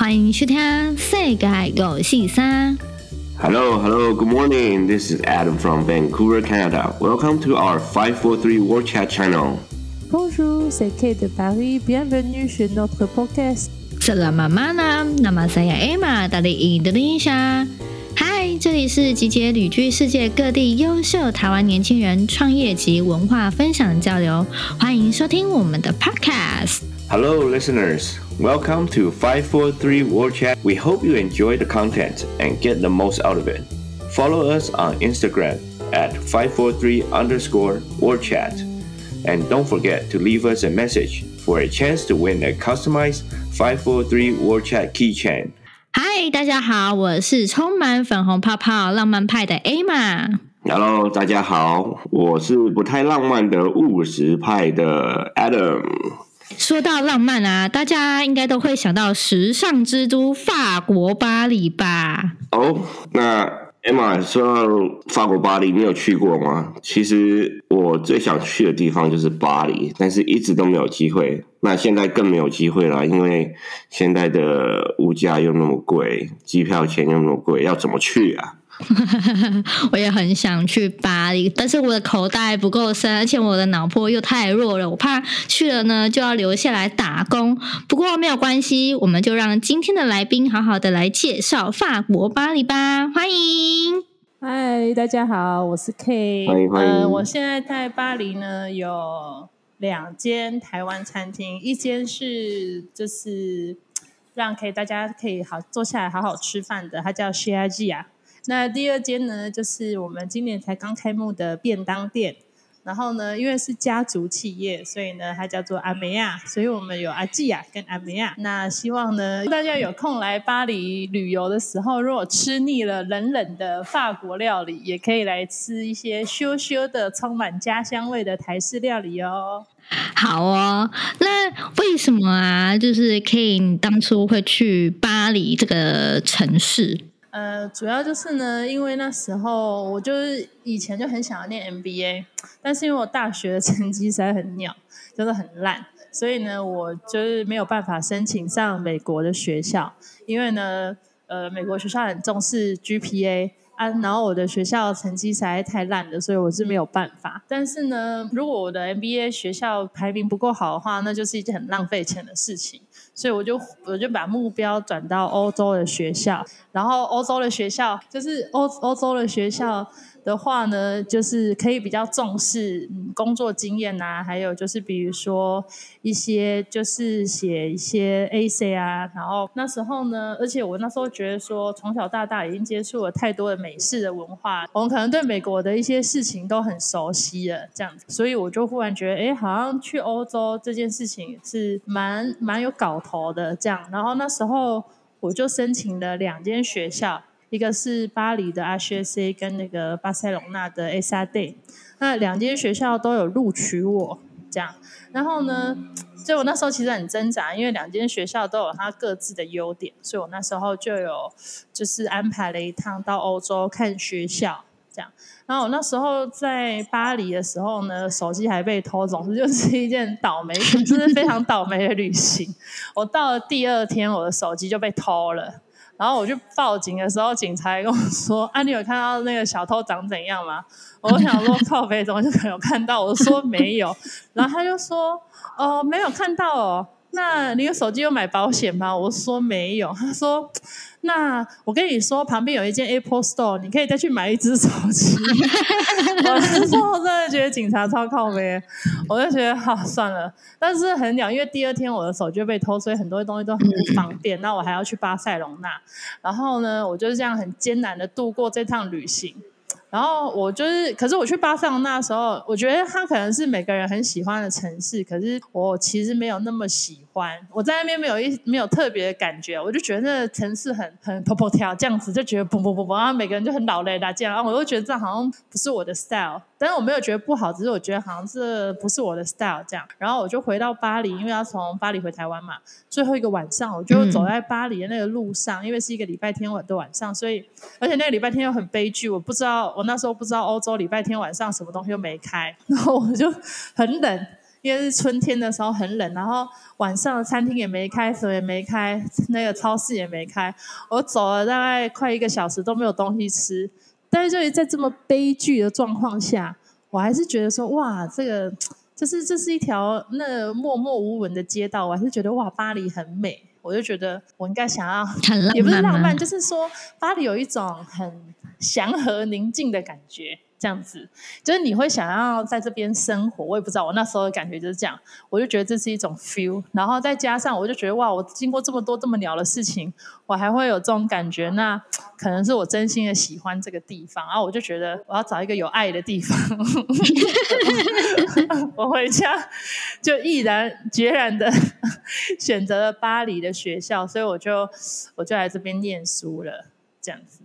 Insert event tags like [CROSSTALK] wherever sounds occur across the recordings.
欢迎收听《世界五四三》。Hello, hello, good morning. This is Adam from Vancouver, Canada. Welcome to our 543 World Chat channel. Bonjour, c'est Kate de Paris. Bienvenue sur notre podcast. Selamat malam, nama saya Emma dari Indonesia. Hi，这里是集结旅居世界各地优秀台湾年轻人创业及文化分享交流，欢迎收听我们的 podcast。Hello, listeners. Welcome to 543 World Chat. We hope you enjoy the content and get the most out of it. Follow us on Instagram at 543 underscore World Chat. And don't forget to leave us a message for a chance to win a customized 543 World Chat keychain. Hi，大家好，我是充满粉红泡泡浪漫派的 Emma。Hello，大家好，我是不太浪漫的务实派的 Adam。 说到浪漫啊，大家应该都会想到时尚之都法国巴黎吧？哦那 Emma 说到法国巴黎，你有去过吗？其实我最想去的地方就是巴黎，但是一直都没有机会。那现在更没有机会了，因为现在的物价又那么贵，机票钱又那么贵，要怎么去啊？[LAUGHS] 我也很想去巴黎，但是我的口袋不够深，而且我的脑波又太弱了，我怕去了呢就要留下来打工。不过没有关系，我们就让今天的来宾好好的来介绍法国巴黎吧。欢迎，嗨，大家好，我是 K，欢迎欢迎。呃，我现在在巴黎呢，有两间台湾餐厅，一间是就是让 K 大家可以好坐下来好好吃饭的，它叫 Chez Agia。那第二间呢，就是我们今年才刚开幕的便当店。然后呢，因为是家族企业，所以呢，它叫做阿梅亚。所以我们有阿季亚跟阿梅亚。那希望呢，大家有空来巴黎旅游的时候，如果吃腻了冷冷的法国料理，也可以来吃一些羞羞的、充满家乡味的台式料理哦。好哦，那为什么啊？就是 K，你当初会去巴黎这个城市？呃，主要就是呢，因为那时候我就是以前就很想要念 MBA，但是因为我大学的成绩实在很鸟，就是很烂，所以呢，我就是没有办法申请上美国的学校，因为呢，呃，美国学校很重视 GPA。啊，然后我的学校成绩实在太烂了，所以我是没有办法。但是呢，如果我的 MBA 学校排名不够好的话，那就是一件很浪费钱的事情。所以我就我就把目标转到欧洲的学校，然后欧洲的学校就是欧欧洲的学校。的话呢，就是可以比较重视工作经验、啊，还有就是比如说一些就是写一些 A C 啊，然后那时候呢，而且我那时候觉得说，从小到大已经接触了太多的美式的文化，我们可能对美国的一些事情都很熟悉了，这样子，所以我就忽然觉得，哎，好像去欧洲这件事情是蛮蛮有搞头的，这样，然后那时候我就申请了两间学校。一个是巴黎的 HEC 跟那个巴塞隆纳的 ESADE，那两间学校都有录取我，这样。然后呢，就我那时候其实很挣扎，因为两间学校都有它各自的优点，所以我那时候就有就是安排了一趟到欧洲看学校，这样。然后我那时候在巴黎的时候呢，手机还被偷，总之就是一件倒霉，就是非常倒霉的旅行。我到了第二天，我的手机就被偷了。然后我去报警的时候，警察跟我说：“啊，你有看到那个小偷长怎样吗？”我想说：“靠北，怎么就没有看到？”我说：“没有。”然后他就说：“哦，没有看到哦。”那你有手机有买保险吗？我说没有。他说：“那我跟你说，旁边有一间 Apple Store，你可以再去买一只手机。[LAUGHS] ”我那时候真的觉得警察超靠背，我就觉得好算了。但是很屌，因为第二天我的手就被偷，所以很多东西都很不方便。那我还要去巴塞隆纳，然后呢，我就是这样很艰难的度过这趟旅行。然后我就是，可是我去巴塞隆纳的时候，我觉得它可能是每个人很喜欢的城市，可是我其实没有那么喜欢。我在那边没有一没有特别的感觉，我就觉得那个城市很很跑跑跳这样子，就觉得嘣嘣嘣嘣，然后每个人就很老雷达这样，然后我就觉得这样好像不是我的 style。但是我没有觉得不好，只是我觉得好像这不是我的 style 这样。然后我就回到巴黎，因为要从巴黎回台湾嘛，最后一个晚上我就走在巴黎的那个路上，嗯、因为是一个礼拜天晚的晚上，所以而且那个礼拜天又很悲剧，我不知道。我那时候不知道欧洲礼拜天晚上什么东西又没开，然后我就很冷，因为是春天的时候很冷，然后晚上餐厅也没开，什么也没开，那个超市也没开，我走了大概快一个小时都没有东西吃。但是就是在这么悲剧的状况下，我还是觉得说，哇，这个就是这是一条那默默无闻的街道，我还是觉得哇，巴黎很美。我就觉得我应该想要，也不是浪漫，就是说巴黎有一种很祥和宁静的感觉。这样子，就是你会想要在这边生活，我也不知道，我那时候的感觉就是这样，我就觉得这是一种 feel，然后再加上我就觉得哇，我经过这么多这么鸟的事情，我还会有这种感觉，那 [TSK] 可能是我真心的喜欢这个地方，然后我就觉得我要找一个有爱的地方，[LAUGHS] 我回家就毅然决然的 [LAUGHS] 选择了巴黎的学校，所以我就我就来这边念书了。这样子，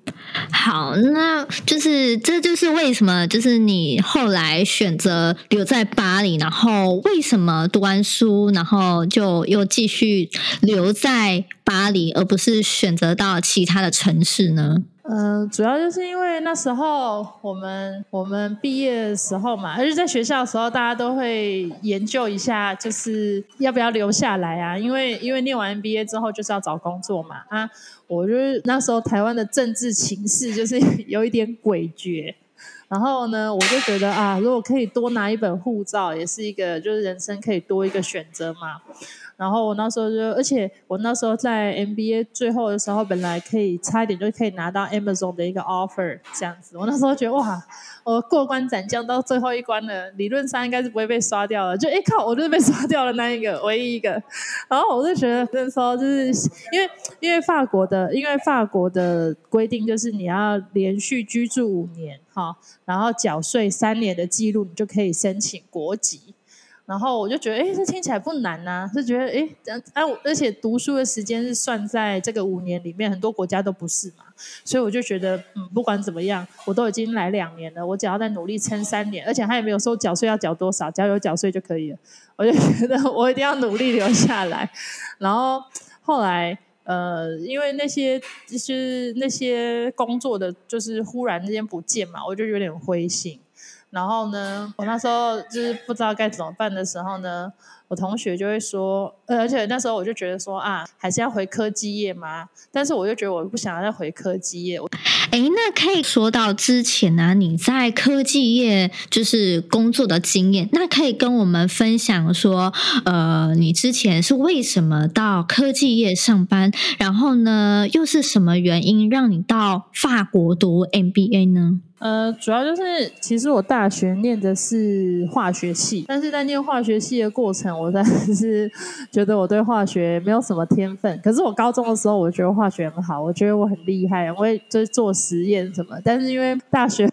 好，那就是这就是为什么，就是你后来选择留在巴黎，然后为什么读完书，然后就又继续留在巴黎，而不是选择到其他的城市呢？嗯、主要就是因为那时候我们我们毕业的时候嘛，而且在学校的时候，大家都会研究一下，就是要不要留下来啊？因为因为念完 MBA 之后就是要找工作嘛。啊，我就是那时候台湾的政治情势就是 [LAUGHS] 有一点诡谲，然后呢，我就觉得啊，如果可以多拿一本护照，也是一个就是人生可以多一个选择嘛。然后我那时候就，而且我那时候在 MBA 最后的时候，本来可以差一点就可以拿到 Amazon 的一个 offer 这样子。我那时候觉得哇，我过关斩将到最后一关了，理论上应该是不会被刷掉了。就一靠，我就是被刷掉了那一个，唯一一个。然后我就觉得那时候就是因为因为法国的，因为法国的规定就是你要连续居住五年哈，然后缴税三年的记录，你就可以申请国籍。然后我就觉得，哎，这听起来不难呐、啊，就觉得，哎，哎，而且读书的时间是算在这个五年里面，很多国家都不是嘛，所以我就觉得，嗯，不管怎么样，我都已经来两年了，我只要再努力撑三年，而且他也没有说缴税要缴多少，只要有缴税就可以了，我就觉得我一定要努力留下来。然后后来，呃，因为那些就是那些工作的，就是忽然之间不见嘛，我就有点灰心。然后呢，我那时候就是不知道该怎么办的时候呢，我同学就会说，呃，而且那时候我就觉得说啊，还是要回科技业吗？但是我就觉得我不想要再回科技业。哎，那可以说到之前呢、你在科技业就是工作的经验，那可以跟我们分享说，呃，你之前是为什么到科技业上班？然后呢，又是什么原因让你到法国读 MBA 呢？呃，主要就是其实我大学念的是化学系，但是在念化学系的过程，我真的是觉得我对化学没有什么天分。可是我高中的时候，我觉得化学很好，我觉得我很厉害，我会就是做实验什么。但是因为大学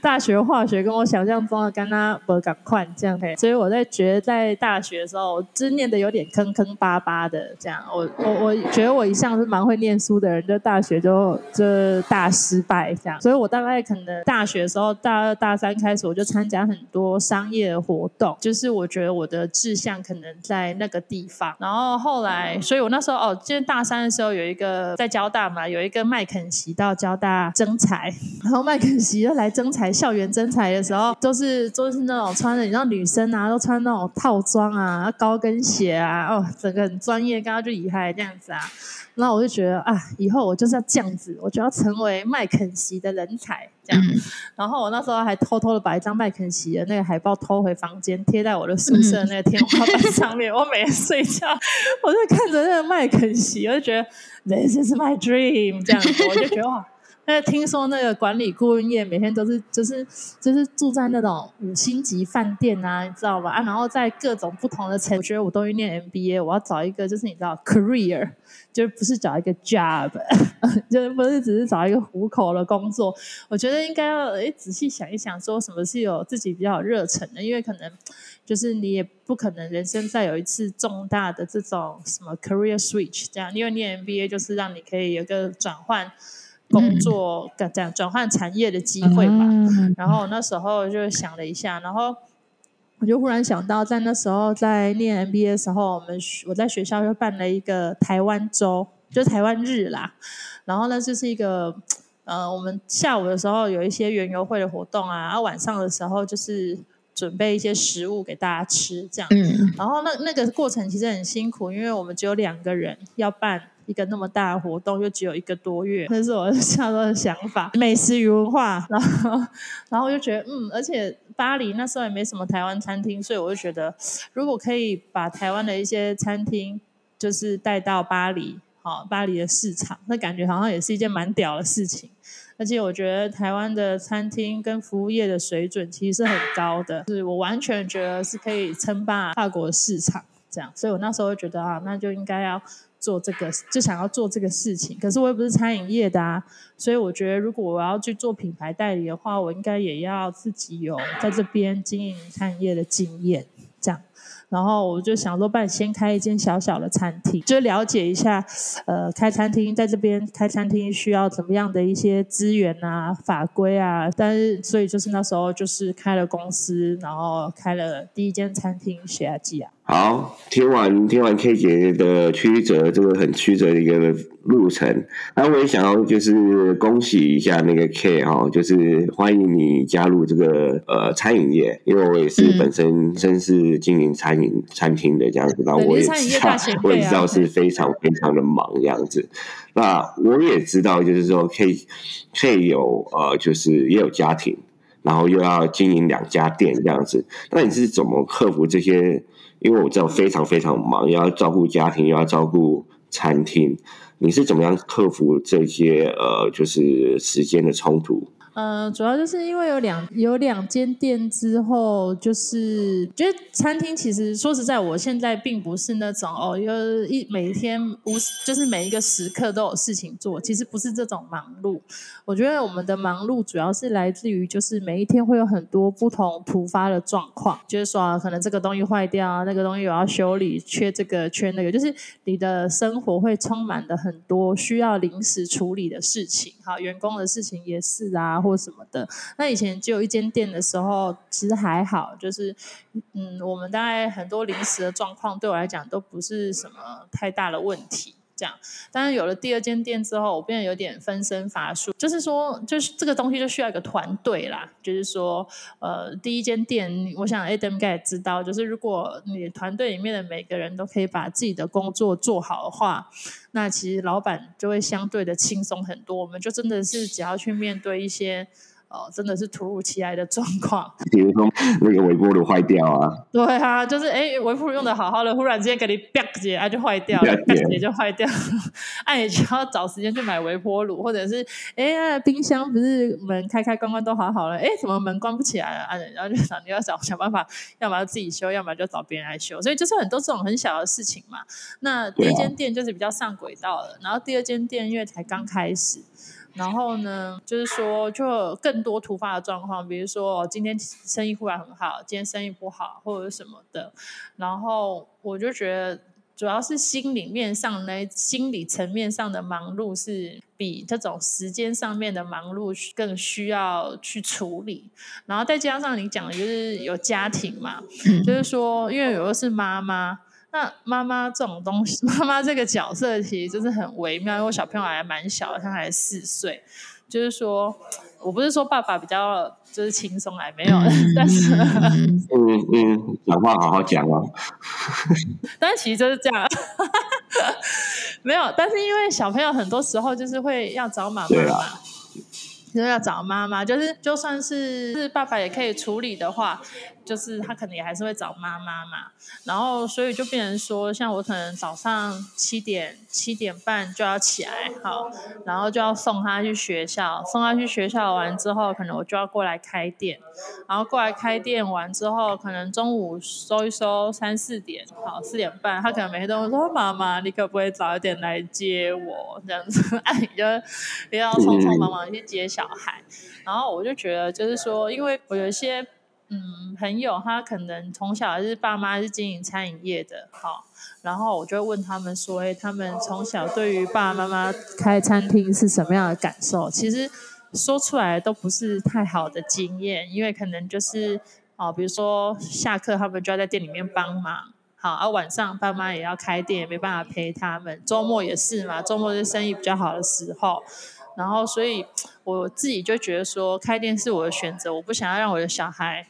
大学化学跟我想象中的跟他不赶快这样，所以我在觉得在大学的时候，就念的有点坑坑巴巴的这样。我我我觉得我一向是蛮会念书的人，就大学就就大失败这样。所以我大概。可能大学的时候，大二大三开始，我就参加很多商业活动，就是我觉得我的志向可能在那个地方。然后后来，所以我那时候哦，就是大三的时候有一个在交大嘛，有一个麦肯锡到交大征才，[LAUGHS] 然后麦肯锡又来征才，校园征才的时候，都是都是那种穿的，你知道女生啊，都穿那种套装啊，高跟鞋啊，哦，整个很专业，刚刚就厉害这样子啊。那我就觉得啊，以后我就是要这样子，我就要成为麦肯锡的人才这样。嗯、然后我那时候还偷偷的把一张麦肯锡的那个海报偷回房间，贴在我的宿舍那个天花板上面。嗯、我每天睡觉，我就看着那个麦肯锡，我就觉得 This is my dream 这样子，我就觉得哇。那听说那个管理顾问业每天都是就是就是住在那种五星级饭店啊，你知道吧？啊，然后在各种不同的城，我觉得我都去念 MBA，我要找一个就是你知道 career，[LAUGHS] 就是不是找一个 job，[LAUGHS] 就是不是只是找一个糊口的工作。我觉得应该要诶仔细想一想，说什么是有自己比较热忱的，因为可能就是你也不可能人生再有一次重大的这种什么 career switch 这样，因为念 MBA 就是让你可以有个转换。工作这样转换产业的机会吧。嗯、然后那时候就想了一下，然后我就忽然想到，在那时候在念 MBA 的时候，我们我在学校就办了一个台湾周，就台湾日啦。然后呢，就是一个呃，我们下午的时候有一些园游会的活动啊，然后晚上的时候就是。准备一些食物给大家吃，这样。嗯。然后那那个过程其实很辛苦，因为我们只有两个人要办一个那么大的活动，又只有一个多月，那是我的 [LAUGHS] 时候的想法。美食与文化，然后然后我就觉得，嗯，而且巴黎那时候也没什么台湾餐厅，所以我就觉得，如果可以把台湾的一些餐厅，就是带到巴黎，好，巴黎的市场，那感觉好像也是一件蛮屌的事情。而且我觉得台湾的餐厅跟服务业的水准其实是很高的，是我完全觉得是可以称霸法国市场这样，所以我那时候就觉得啊，那就应该要做这个，就想要做这个事情。可是我又不是餐饮业的啊，所以我觉得如果我要去做品牌代理的话，我应该也要自己有在这边经营餐饮业的经验这样。然后我就想说，办先开一间小小的餐厅，就了解一下，呃，开餐厅在这边开餐厅需要怎么样的一些资源啊、法规啊。但是，所以就是那时候就是开了公司，然后开了第一间餐厅，血压计啊。好，听完听完 K 姐的曲折，这个很曲折的一个路程，那我也想要就是恭喜一下那个 K 哈，就是欢迎你加入这个呃餐饮业，因为我也是本身身是经营餐饮餐厅的这样子，那我也知道，我也知道是非常非常的忙这样子。那我也知道，就是说可以可以有呃，就是也有家庭，然后又要经营两家店这样子，那你是怎么克服这些？因为我知道非常非常忙，要照顾家庭，又要照顾餐厅，你是怎么样克服这些呃，就是时间的冲突？呃，主要就是因为有两有两间店之后，就是觉得餐厅其实说实在，我现在并不是那种哦，有一每一天无就是每一个时刻都有事情做，其实不是这种忙碌。我觉得我们的忙碌主要是来自于，就是每一天会有很多不同突发的状况，就是说可能这个东西坏掉，那个东西我要修理，缺这个缺那个，就是你的生活会充满了很多需要临时处理的事情。好，员工的事情也是啊。或什么的，那以前只有一间店的时候，其实还好，就是嗯，我们大概很多临时的状况，对我来讲都不是什么太大的问题。这样，但是有了第二间店之后，我变得有点分身乏术，就是说，就是这个东西就需要一个团队啦。就是说，呃，第一间店，我想 Adam 应该也知道，就是如果你团队里面的每个人都可以把自己的工作做好的话，那其实老板就会相对的轻松很多。我们就真的是只要去面对一些。哦，真的是突如其来的状况，比如说那个微波炉坏掉啊，对啊，就是哎，微波炉用的好好的，忽然之间给你啪姐啊就坏掉了，啪姐就坏掉了，哎，[LAUGHS] 你就要找时间去买微波炉，或者是哎，冰箱不是门开开关关都好好了，哎，怎么门关不起来了啊？然后就想你要想想办法，要么要自己修，要么就找别人来修，所以就是很多这种很小的事情嘛。那第一间店就是比较上轨道了，然后第二间店因为才刚开始。然后呢，就是说，就有更多突发的状况，比如说今天生意忽然很好，今天生意不好，或者什么的。然后我就觉得，主要是心里面上呢，心理层面上的忙碌是比这种时间上面的忙碌更需要去处理。然后再加上你讲的就是有家庭嘛，就是说，因为有的是妈妈。那妈妈这种东西，[LAUGHS] 妈妈这个角色其实就是很微妙，因为我小朋友还蛮小的，他还四岁。就是说，我不是说爸爸比较就是轻松还没有，[LAUGHS] 但是嗯嗯，讲话好好讲哦。[LAUGHS] 但是其实就是这样，没有。但是因为小朋友很多时候就是会要找妈妈嘛。就要找妈妈，就是就算是是爸爸也可以处理的话，就是他可能也还是会找妈妈嘛。然后所以就变成说，像我可能早上七点七点半就要起来，好，然后就要送他去学校，送他去学校完之后，可能我就要过来开店，然后过来开店完之后，可能中午收一收三四点，好，四点半，他可能每天都会说妈妈，你可不可以早一点来接我这样子？哎，[LAUGHS] 你就不要匆匆忙忙去接小孩，然后我就觉得，就是说，因为我有一些嗯朋友，他可能从小是爸妈是经营餐饮业的，好，然后我就问他们说，哎，他们从小对于爸爸妈妈开餐厅是什么样的感受？其实说出来都不是太好的经验，因为可能就是哦，比如说下课他们就要在店里面帮忙，好，而、啊、晚上爸妈也要开店，没办法陪他们，周末也是嘛，周末是生意比较好的时候。然后，所以我自己就觉得说，开店是我的选择。我不想要让我的小孩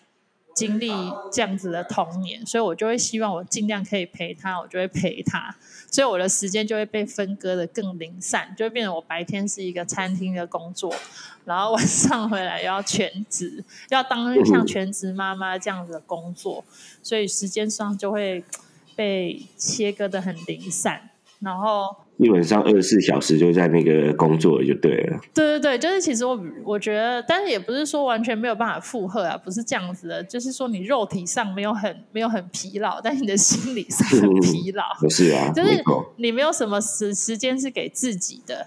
经历这样子的童年，所以我就会希望我尽量可以陪他，我就会陪他，所以我的时间就会被分割得更零散，就会变成我白天是一个餐厅的工作，然后晚上回来要全职，[LAUGHS] 要当像全职妈妈这样子的工作，所以时间上就会被切割得很零散，然后。基本上二十四小时就在那个工作就对了。对对对，就是其实我我觉得，但是也不是说完全没有办法负荷啊，不是这样子的，就是说你肉体上没有很没有很疲劳，但是你的心理上很疲劳。不是啊，就是你没有什么时时间是给自己的。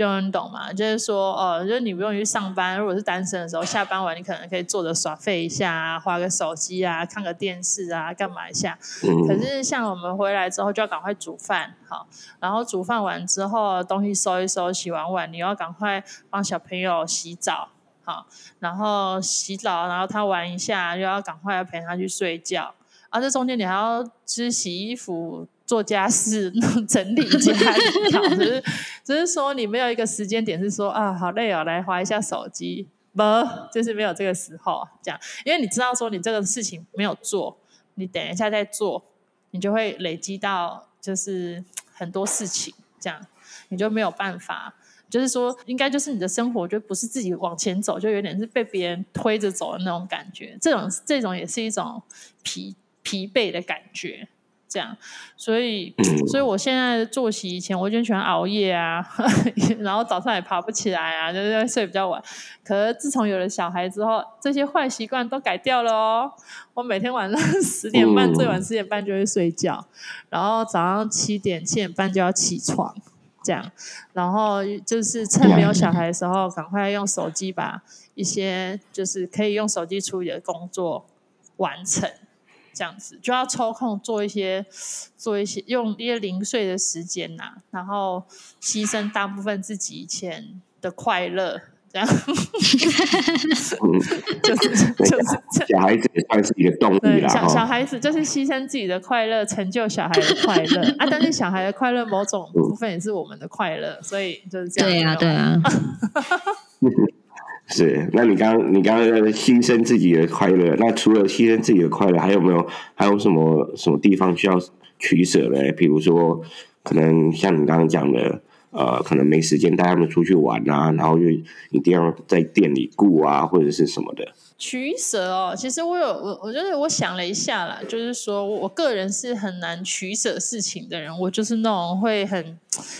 就能懂嘛？就是说，哦，就是你不用去上班。如果是单身的时候，下班完你可能可以坐着耍废一下啊，滑个手机啊，看个电视啊，干嘛一下。嗯。可是像我们回来之后，就要赶快煮饭，好，然后煮饭完之后，东西收一收，洗完碗，你要赶快帮小朋友洗澡，好，然后洗澡，然后他玩一下，又要赶快陪他去睡觉。啊，这中间你还要去洗衣服。做家事、整理家，只是只是说你没有一个时间点是说啊，好累哦，来划一下手机，不，就是没有这个时候这样，因为你知道说你这个事情没有做，你等一下再做，你就会累积到就是很多事情，这样你就没有办法，就是说应该就是你的生活就不是自己往前走，就有点是被别人推着走的那种感觉，这种这种也是一种疲疲惫的感觉。这样，所以，所以我现在的作息，以前我就喜欢熬夜啊，[LAUGHS] 然后早上也爬不起来啊，就是睡比较晚。可是自从有了小孩之后，这些坏习惯都改掉了哦。我每天晚上 [LAUGHS] 十点半，最晚十点半就会睡觉，然后早上七点七点半就要起床，这样。然后就是趁没有小孩的时候，赶快用手机把一些就是可以用手机处理的工作完成。这样子就要抽空做一些，做一些用一些零碎的时间呐、啊，然后牺牲大部分自己以前的快乐，这样，[LAUGHS] 就是 [LAUGHS] 就是小孩子也算是一个动力啦。小小孩子就是牺牲自己的快乐，成就小孩的快乐啊。但是小孩的快乐某种部分也是我们的快乐，所以就是这样。对啊，对啊。[LAUGHS] 是，那你刚你刚刚牺牲自己的快乐，那除了牺牲自己的快乐，还有没有还有什么什么地方需要取舍嘞？比如说，可能像你刚刚讲的，呃，可能没时间带他们出去玩啊，然后就一定要在店里顾啊，或者是什么的。取舍哦，其实我有我，我就是我想了一下啦，就是说我个人是很难取舍事情的人，我就是那种会很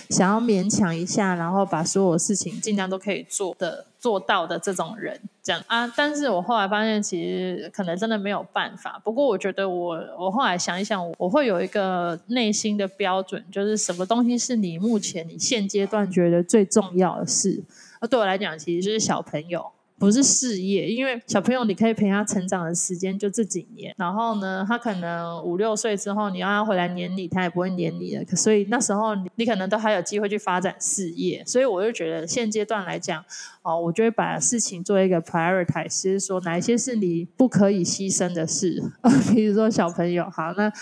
想要勉强一下，然后把所有事情尽量都可以做的做到的这种人，这样啊。但是我后来发现，其实可能真的没有办法。不过我觉得我我后来想一想，我会有一个内心的标准，就是什么东西是你目前你现阶段觉得最重要的事？那对我来讲，其实就是小朋友。不是事业，因为小朋友你可以陪他成长的时间就这几年，然后呢，他可能五六岁之后，你要他回来黏你，他也不会黏你了。所以那时候你你可能都还有机会去发展事业，所以我就觉得现阶段来讲，哦，我就会把事情做一个 prioritize，就是说哪一些是你不可以牺牲的事，[LAUGHS] 比如说小朋友，好，那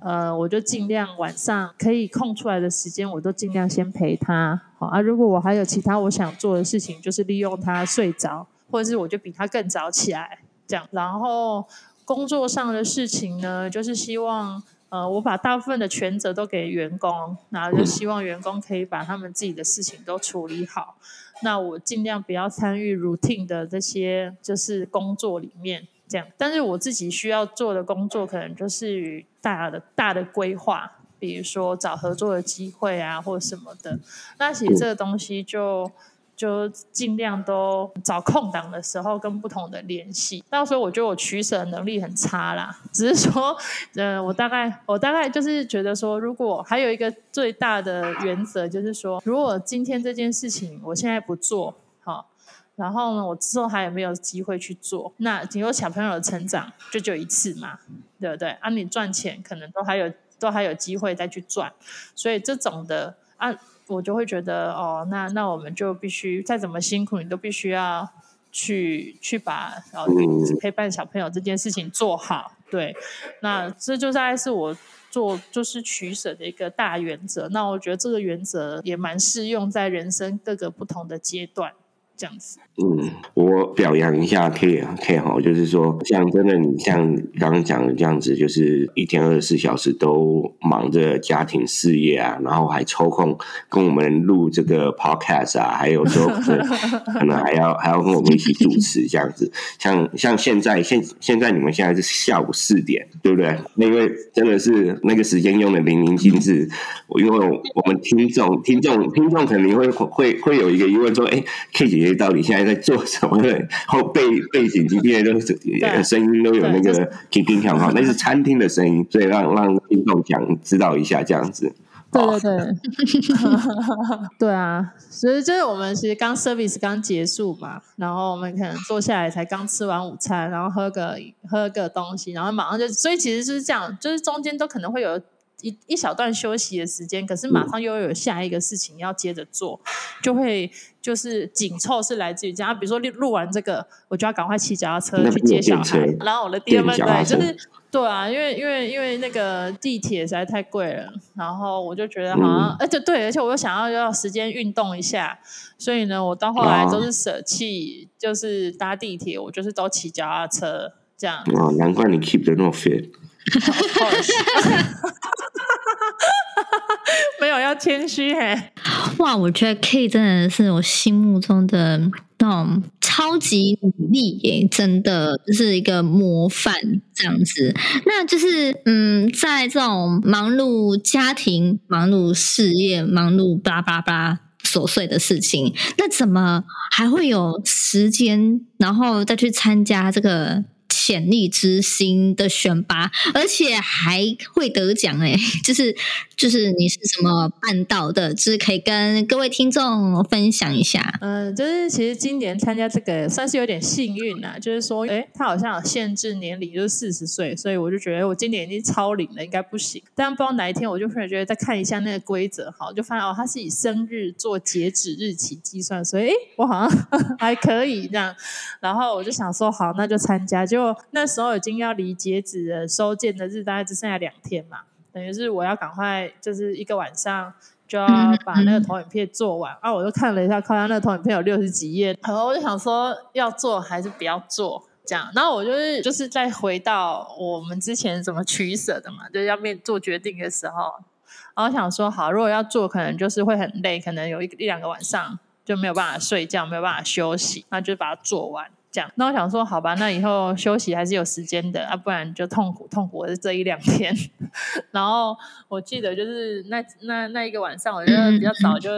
呃，我就尽量晚上可以空出来的时间，我都尽量先陪他，好啊。如果我还有其他我想做的事情，就是利用他睡着。或者是我就比他更早起来，这样。然后工作上的事情呢，就是希望呃，我把大部分的权责都给员工，然后就希望员工可以把他们自己的事情都处理好。那我尽量不要参与 routine 的这些就是工作里面，这样。但是我自己需要做的工作，可能就是与大的大的规划，比如说找合作的机会啊，或什么的。那其实这个东西就。就尽量都找空档的时候跟不同的联系。到时候我觉得我取舍能力很差啦，只是说，呃，我大概我大概就是觉得说，如果还有一个最大的原则就是说，如果今天这件事情我现在不做，好，然后呢，我之后还有没有机会去做？那只有小朋友的成长就只有一次嘛，对不对？啊，你赚钱可能都还有都还有机会再去赚，所以这种的啊。我就会觉得哦，那那我们就必须再怎么辛苦，你都必须要去去把然后陪伴小朋友这件事情做好。对，那这就大概是我做就是取舍的一个大原则。那我觉得这个原则也蛮适用在人生各个不同的阶段。这样子。嗯，我表扬一下 K K 哈，就是说，像真的你像刚刚讲的这样子，就是一天二十四小时都忙着家庭事业啊，然后还抽空跟我们录这个 podcast 啊，还有说可能还要还要跟我们一起主持这样子。像像现在现现在你们现在是下午四点，对不对？那因为真的是那个时间用的淋漓尽致。因为我们听众听众听众肯定会会会有一个疑问说，哎，K 姐姐到底现在在做什么？后背背景机边都是声音都有那个听听看哈，那是餐厅的声音，所以让让听众讲知道一下这样子。对对对，[LAUGHS] 对啊，所以就是我们其实刚 service 刚结束嘛，然后我们可能坐下来才刚吃完午餐，然后喝个喝个东西，然后马上就，所以其实就是这样，就是中间都可能会有。一一小段休息的时间，可是马上又有下一个事情要接着做，就会就是紧凑是来自于这样。比如说录录完这个，我就要赶快骑脚踏车去接小孩。然后我的第二份对，就是对啊，因为因为因为那个地铁实在太贵了，然后我就觉得好像，而且、嗯、对，而且我又想要要时间运动一下，所以呢，我到后来都是舍弃，就是搭地铁，我就是都骑脚踏车这样。哦，难怪你 keep 得那么 fit。哈哈哈没有要谦虚嘿，哇！我觉得 K 真的是我心目中的那种超级努力耶，真的是一个模范这样子。那就是嗯，在这种忙碌家庭、忙碌事业、忙碌巴巴拉巴拉琐碎的事情，那怎么还会有时间，然后再去参加这个？潜力之星的选拔，而且还会得奖哎！[LAUGHS] 就是就是你是怎么办到的？就是可以跟各位听众分享一下。嗯，就是其实今年参加这个算是有点幸运啦，就是说，哎，他好像有限制年龄，就是四十岁，所以我就觉得我今年已经超龄了，应该不行。但不知道哪一天，我就突然觉得再看一下那个规则，好，就发现哦，他是以生日做截止日期计算，所以哎，我好像 [LAUGHS] 还可以这样。然后我就想说，好，那就参加就，就。那时候已经要离截止的收件的日大概只剩下两天嘛，等于是我要赶快，就是一个晚上就要把那个投影片做完。啊，我就看了一下，看到那个投影片有六十几页，然后我就想说要做还是不要做这样。然后我就是就是再回到我们之前怎么取舍的嘛，就是要面做决定的时候，然后想说好，如果要做，可能就是会很累，可能有一一两个晚上就没有办法睡觉，没有办法休息，那就把它做完。讲，那我想说，好吧，那以后休息还是有时间的啊，不然就痛苦痛苦的这一两天。[LAUGHS] 然后我记得就是那那那一个晚上，我觉得比较早，就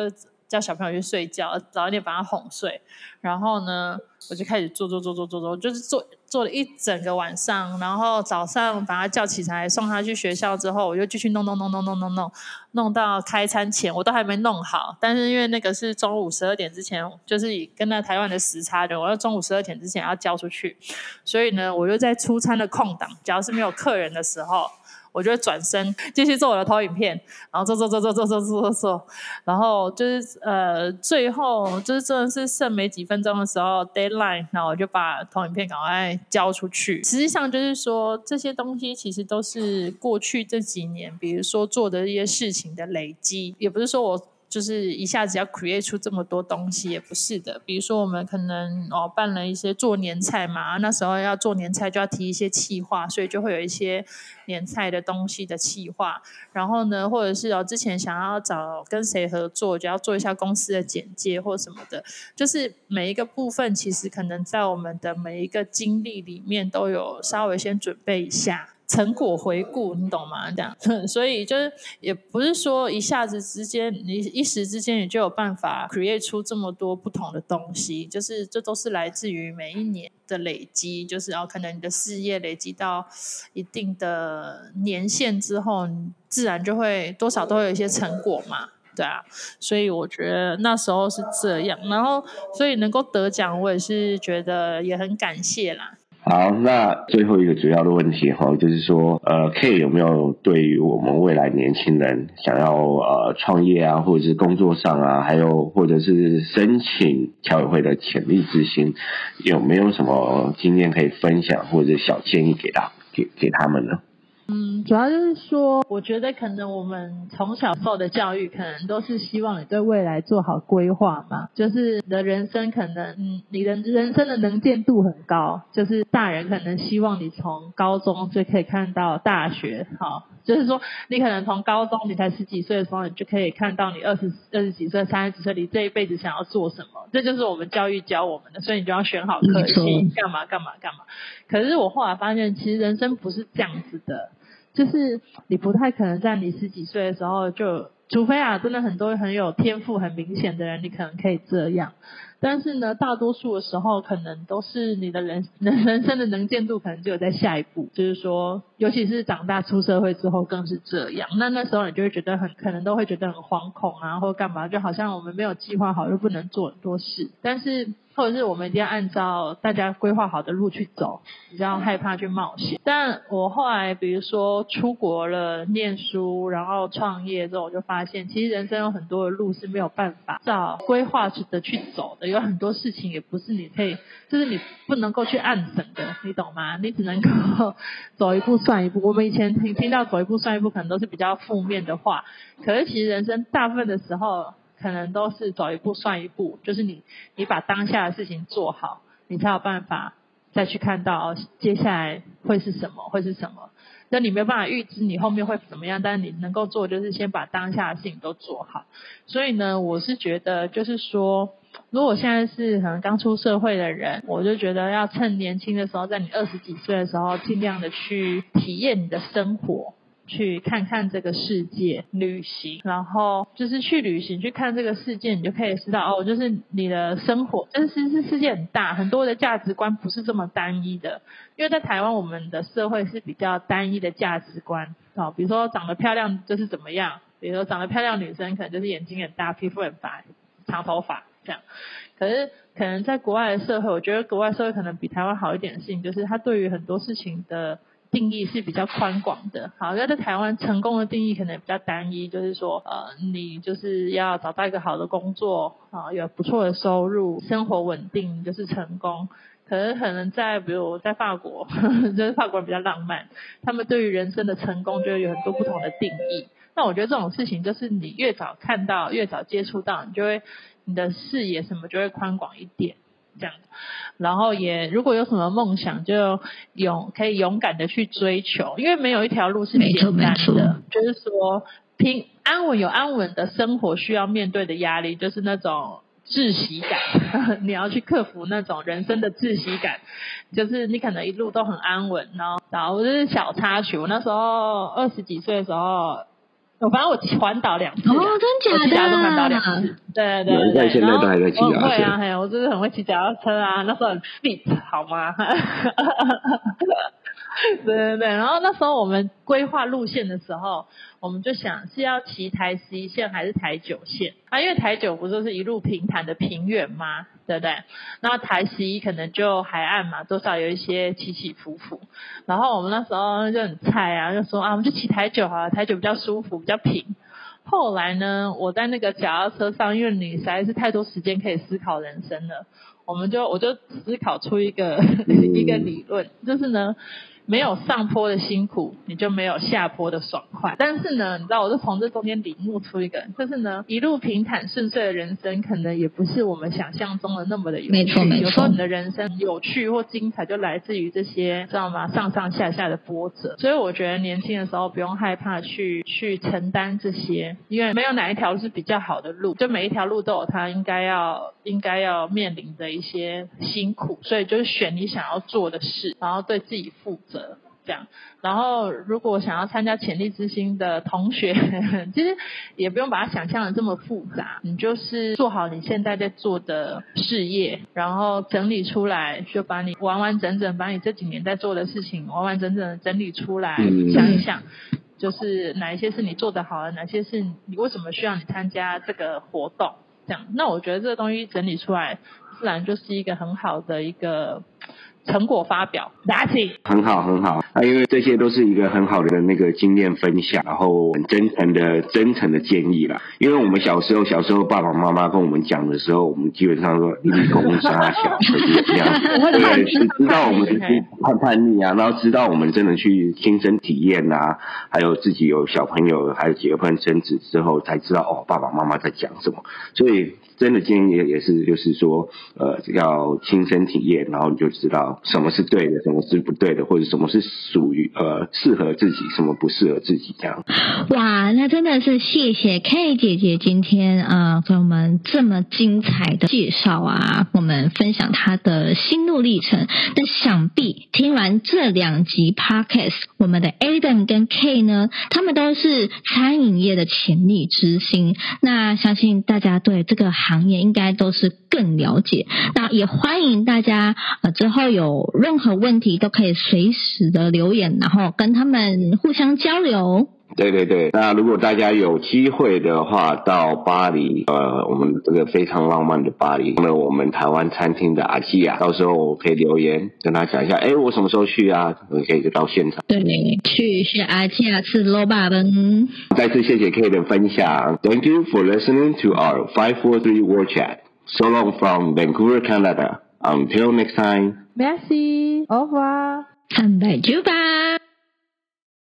叫小朋友去睡觉，早一点把他哄睡。然后呢，我就开始做做做做做做，就是做。做了一整个晚上，然后早上把他叫起来，送他去学校之后，我就继续弄弄弄弄弄弄弄，弄到开餐前，我都还没弄好。但是因为那个是中午十二点之前，就是以跟那台湾的时差的，我要中午十二点之前要交出去，所以呢，我就在出餐的空档，假如是没有客人的时候。我就会转身继续做我的投影片，然后做做做做做做做做做，然后就是呃，最后就是真的是剩没几分钟的时候，deadline，然后我就把投影片赶快交出去。实际上就是说，这些东西其实都是过去这几年，比如说做的一些事情的累积，也不是说我。就是一下子要 create 出这么多东西也不是的，比如说我们可能哦办了一些做年菜嘛，那时候要做年菜就要提一些企划，所以就会有一些年菜的东西的企划。然后呢，或者是哦之前想要找跟谁合作，就要做一下公司的简介或什么的，就是每一个部分其实可能在我们的每一个经历里面都有稍微先准备一下。成果回顾，你懂吗？这样，[LAUGHS] 所以就是也不是说一下子之间，你一时之间你就有办法 create 出这么多不同的东西，就是这都是来自于每一年的累积，就是然后可能你的事业累积到一定的年限之后，自然就会多少都会有一些成果嘛，对啊，所以我觉得那时候是这样，然后所以能够得奖，我也是觉得也很感谢啦。好，那最后一个主要的问题哈，就是说，呃，K 有没有对于我们未来年轻人想要呃创业啊，或者是工作上啊，还有或者是申请侨委会的潜力之星，有没有什么经验可以分享，或者小建议给他给给他们呢？嗯，主要就是说，我觉得可能我们从小受的教育，可能都是希望你对未来做好规划嘛。就是你的人生可能，嗯，你的人生的能见度很高，就是大人可能希望你从高中就可以看到大学，好。就是说，你可能从高中，你才十几岁的时候，你就可以看到你二十二十几岁、三十几岁，你这一辈子想要做什么，这就是我们教育教我们的，所以你就要选好科系，干嘛干嘛干嘛。可是我后来发现，其实人生不是这样子的，就是你不太可能在你十几岁的时候就，除非啊，真的很多很有天赋、很明显的人，你可能可以这样。但是呢，大多数的时候，可能都是你的人人 [LAUGHS] 人生的能见度，可能就有在下一步。就是说，尤其是长大出社会之后，更是这样。那那时候你就会觉得很，可能都会觉得很惶恐啊，或干嘛，就好像我们没有计划好，又不能做很多事。但是。或者是我们一定要按照大家规划好的路去走，比较害怕去冒险。但我后来比如说出国了念书，然后创业之后，我就发现其实人生有很多的路是没有办法照规划的去走的，有很多事情也不是你可以，就是你不能够去按省的，你懂吗？你只能够走一步算一步。我们以前听听到走一步算一步，可能都是比较负面的话，可是其实人生大部分的时候。可能都是走一步算一步，就是你你把当下的事情做好，你才有办法再去看到接下来会是什么，会是什么。那你没有办法预知你后面会怎么样，但是你能够做就是先把当下的事情都做好。所以呢，我是觉得就是说，如果现在是可能刚出社会的人，我就觉得要趁年轻的时候，在你二十几岁的时候，尽量的去体验你的生活。去看看这个世界，旅行，然后就是去旅行，去看这个世界，你就可以知道哦，就是你的生活，就是其实世界很大，很多的价值观不是这么单一的。因为在台湾，我们的社会是比较单一的价值观，哦，比如说长得漂亮就是怎么样，比如说长得漂亮女生可能就是眼睛很大，皮肤很白，长头发这样。可是可能在国外的社会，我觉得国外社会可能比台湾好一点的事情，就是他对于很多事情的。定义是比较宽广的，好，那在台湾成功的定义可能比较单一，就是说，呃，你就是要找到一个好的工作，啊，有不错的收入，生活稳定，就是成功。可是可能在，比如在法国，呵 [LAUGHS] 呵就是法国人比较浪漫，他们对于人生的成功就有很多不同的定义。那我觉得这种事情就是你越早看到，越早接触到，你就会你的视野什么就会宽广一点。这样，然后也如果有什么梦想，就勇可以勇敢的去追求，因为没有一条路是简单的。就是说，平安稳有安稳的生活需要面对的压力，就是那种窒息感，[LAUGHS] 你要去克服那种人生的窒息感。就是你可能一路都很安稳，然后然后这是小插曲。我那时候二十几岁的时候。我反正我环岛两次，哦，真假的？我其他都环岛两次，对对对。现在都还在骑脚踏车。我会啊，还有我就是很会骑脚踏车啊，那时候很 fit，好吗？[LAUGHS] [LAUGHS] 对对对，然后那时候我们规划路线的时候。我们就想是要骑台十一线还是台九线啊？因为台九不就是一路平坦的平原吗？对不对？那台十一可能就海岸嘛，多少有一些起起伏伏。然后我们那时候就很菜啊，就说啊，我们就骑台九好了，台九比较舒服，比较平。后来呢，我在那个脚踏车上，因为你实在是太多时间可以思考人生了，我们就我就思考出一个 [LAUGHS] 一个理论，就是呢。没有上坡的辛苦，你就没有下坡的爽快。但是呢，你知道，我是从这中间领悟出一个，就是呢，一路平坦顺遂的人生，可能也不是我们想象中的那么的有趣。没错，没错。有时候你的人生有趣或精彩，就来自于这些，知道吗？上上下下的波折。所以我觉得年轻的时候不用害怕去去承担这些，因为没有哪一条是比较好的路，就每一条路都有它应该要应该要面临的一些辛苦。所以就是选你想要做的事，然后对自己负责。这样，然后如果想要参加潜力之星的同学，[LAUGHS] 其实也不用把它想象的这么复杂，你就是做好你现在在做的事业，然后整理出来，就把你完完整整把你这几年在做的事情完完整整的整理出来，想一想，就是哪一些是你做得好的，哪些是你为什么需要你参加这个活动，这样，那我觉得这个东西整理出来，自然就是一个很好的一个。成果发表。That's it。很好，很好。啊，因为这些都是一个很好的那个经验分享，然后很真诚的、真诚的建议啦。因为我们小时候，小时候爸爸妈妈跟我们讲的时候，我们基本上说立功杀小，就是这样。[LAUGHS] 对，是知道我们是叛叛逆啊，然后知道我们真的去亲身体验啊，还有自己有小朋友，还有结婚生子之后，才知道哦，爸爸妈妈在讲什么。所以。真的建议也是，就是说，呃，要亲身体验，然后你就知道什么是对的，什么是不对的，或者什么是属于呃适合自己，什么不适合自己这样。哇，那真的是谢谢 K 姐姐今天啊，给、我们这么精彩的介绍啊，我们分享她的心路历程。那想必听完这两集 Podcast，我们的 Adam 跟 K 呢，他们都是餐饮业的潜力之星。那相信大家对这个。行业应该都是更了解，那也欢迎大家呃之后有任何问题都可以随时的留言，然后跟他们互相交流。对对对，那如果大家有机会的话，到巴黎，呃，我们这个非常浪漫的巴黎，那我们台湾餐厅的阿基亚，到时候我可以留言跟他讲一下，哎，我什么时候去啊？我可以就到现场。对，去是阿基亚吃萝卜饭。再次谢谢 K 的分享，Thank you for listening to our five four three World Chat. So long from Vancouver, Canada. Until next time. Merci. Au revoir. 坦白就吧。